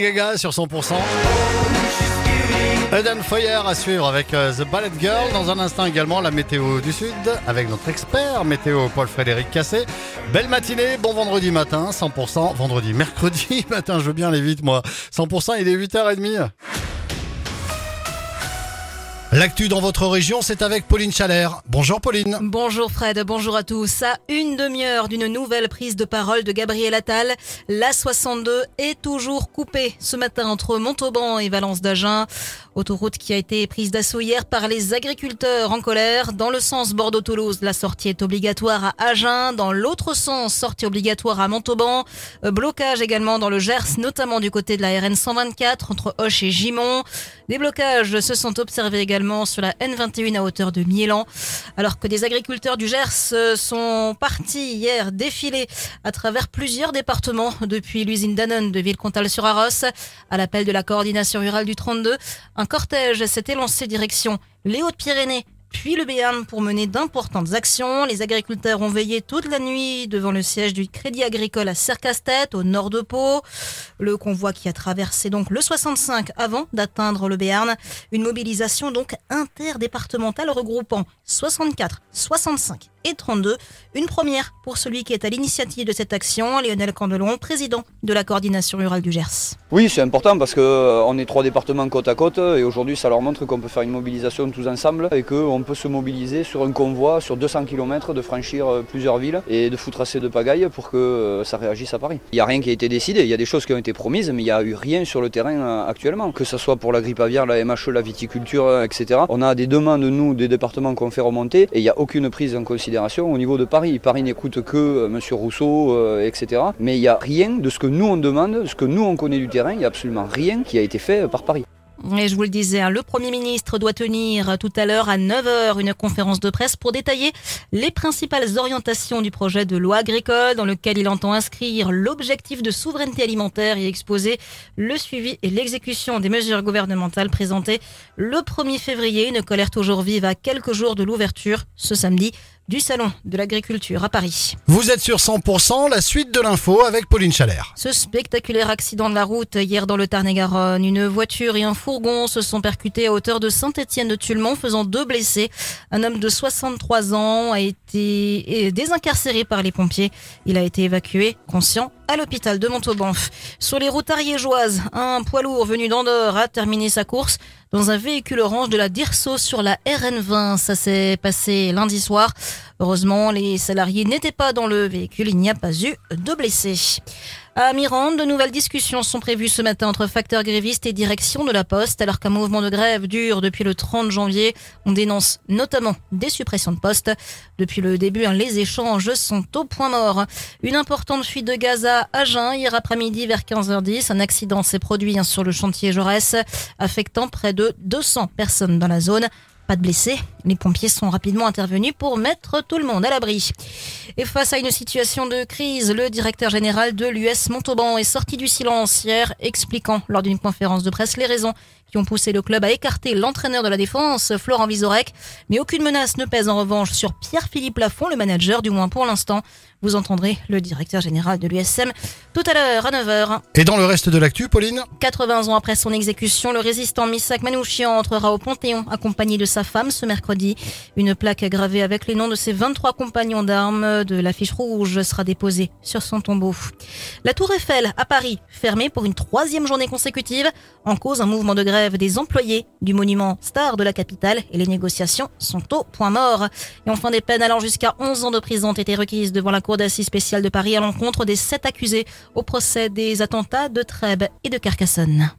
Gaga sur 100%. Eden Foyer à suivre avec euh, The Ballet Girl. Dans un instant également, la météo du Sud avec notre expert météo Paul-Frédéric Cassé. Belle matinée, bon vendredi matin, 100%. Vendredi, mercredi matin, je veux bien aller vite moi. 100%, il est 8h30. L'actu dans votre région, c'est avec Pauline Chalère. Bonjour Pauline. Bonjour Fred, bonjour à tous. À une demi-heure d'une nouvelle prise de parole de Gabriel Attal, la 62 est toujours coupée ce matin entre Montauban et Valence d'Agen. Autoroute qui a été prise d'assaut hier par les agriculteurs en colère. Dans le sens Bordeaux-Toulouse, la sortie est obligatoire à Agen. Dans l'autre sens, sortie obligatoire à Montauban. Euh, blocage également dans le Gers, notamment du côté de la RN 124 entre Hoche et Gimont. Des blocages se sont observés également sur la N21 à hauteur de Miélan. Alors que des agriculteurs du Gers sont partis hier défiler à travers plusieurs départements depuis l'usine Danone de Villecontal-sur-Arros à l'appel de la coordination rurale du 32. Un cortège s'était lancé direction les Hautes-Pyrénées puis le Béarn pour mener d'importantes actions. Les agriculteurs ont veillé toute la nuit devant le siège du Crédit Agricole à Cercastet, au nord de Pau. Le convoi qui a traversé donc le 65 avant d'atteindre le Béarn. Une mobilisation donc interdépartementale regroupant 64, 65 et 32. Une première pour celui qui est à l'initiative de cette action, Lionel Candelon, président de la coordination rurale du Gers. Oui, c'est important parce qu'on est trois départements côte à côte et aujourd'hui ça leur montre qu'on peut faire une mobilisation tous ensemble et qu'on peut se mobiliser sur un convoi sur 200 km, de franchir plusieurs villes et de foutre assez de pagaille pour que ça réagisse à Paris. Il n'y a rien qui a été décidé, il y a des choses qui ont été promises mais il n'y a eu rien sur le terrain actuellement. Que ce soit pour la grippe aviaire, la MHE, la viticulture, etc. On a des demandes, nous, des départements qu'on fait remonter et il n'y a aucune prise en considération au niveau de Paris. Paris n'écoute que euh, M. Rousseau, euh, etc. Mais il n'y a rien de ce que nous on demande, de ce que nous on connaît du terrain, il n'y a absolument rien qui a été fait euh, par Paris. Et je vous le disais, hein, le Premier ministre doit tenir tout à l'heure à 9h une conférence de presse pour détailler les principales orientations du projet de loi agricole dans lequel il entend inscrire l'objectif de souveraineté alimentaire et exposer le suivi et l'exécution des mesures gouvernementales présentées le 1er février. Une colère toujours vive à quelques jours de l'ouverture ce samedi du Salon de l'Agriculture à Paris. Vous êtes sur 100%, la suite de l'info avec Pauline Chalère. Ce spectaculaire accident de la route hier dans le Tarn-et-Garonne, une voiture et un fourgon se sont percutés à hauteur de Saint-Étienne de Tulmont, faisant deux blessés. Un homme de 63 ans a été désincarcéré par les pompiers. Il a été évacué, conscient, à l'hôpital de Montauban. Sur les routes ariégeoises, un poids lourd venu d'Andorre a terminé sa course dans un véhicule orange de la Dirso sur la RN20. Ça s'est passé lundi soir. Heureusement, les salariés n'étaient pas dans le véhicule. Il n'y a pas eu de blessés. À Mirande, de nouvelles discussions sont prévues ce matin entre facteurs grévistes et direction de la Poste, alors qu'un mouvement de grève dure depuis le 30 janvier. On dénonce notamment des suppressions de postes. Depuis le début, hein, les échanges sont au point mort. Une importante fuite de gaz à Agen hier après-midi vers 15h10. Un accident s'est produit hein, sur le chantier Jaurès, affectant près de 200 personnes dans la zone. Pas de blessés. Les pompiers sont rapidement intervenus pour mettre tout le monde à l'abri. Et face à une situation de crise, le directeur général de l'US Montauban est sorti du silence hier, expliquant lors d'une conférence de presse les raisons qui ont poussé le club à écarter l'entraîneur de la défense, Florent Vizorek. Mais aucune menace ne pèse en revanche sur Pierre-Philippe Lafont, le manager, du moins pour l'instant. Vous entendrez le directeur général de l'USM tout à l'heure à 9h. Et dans le reste de l'actu, Pauline? 80 ans après son exécution, le résistant Missak Manouchian entrera au Panthéon accompagné de sa femme ce mercredi. Une plaque gravée avec les noms de ses 23 compagnons d'armes de l'affiche rouge sera déposée sur son tombeau. La Tour Eiffel à Paris, fermée pour une troisième journée consécutive, en cause un mouvement de des employés du monument star de la capitale et les négociations sont au point mort. Et enfin, des peines allant jusqu'à 11 ans de prison ont été requises devant la Cour d'assises spéciale de Paris à l'encontre des sept accusés au procès des attentats de Trèbes et de Carcassonne.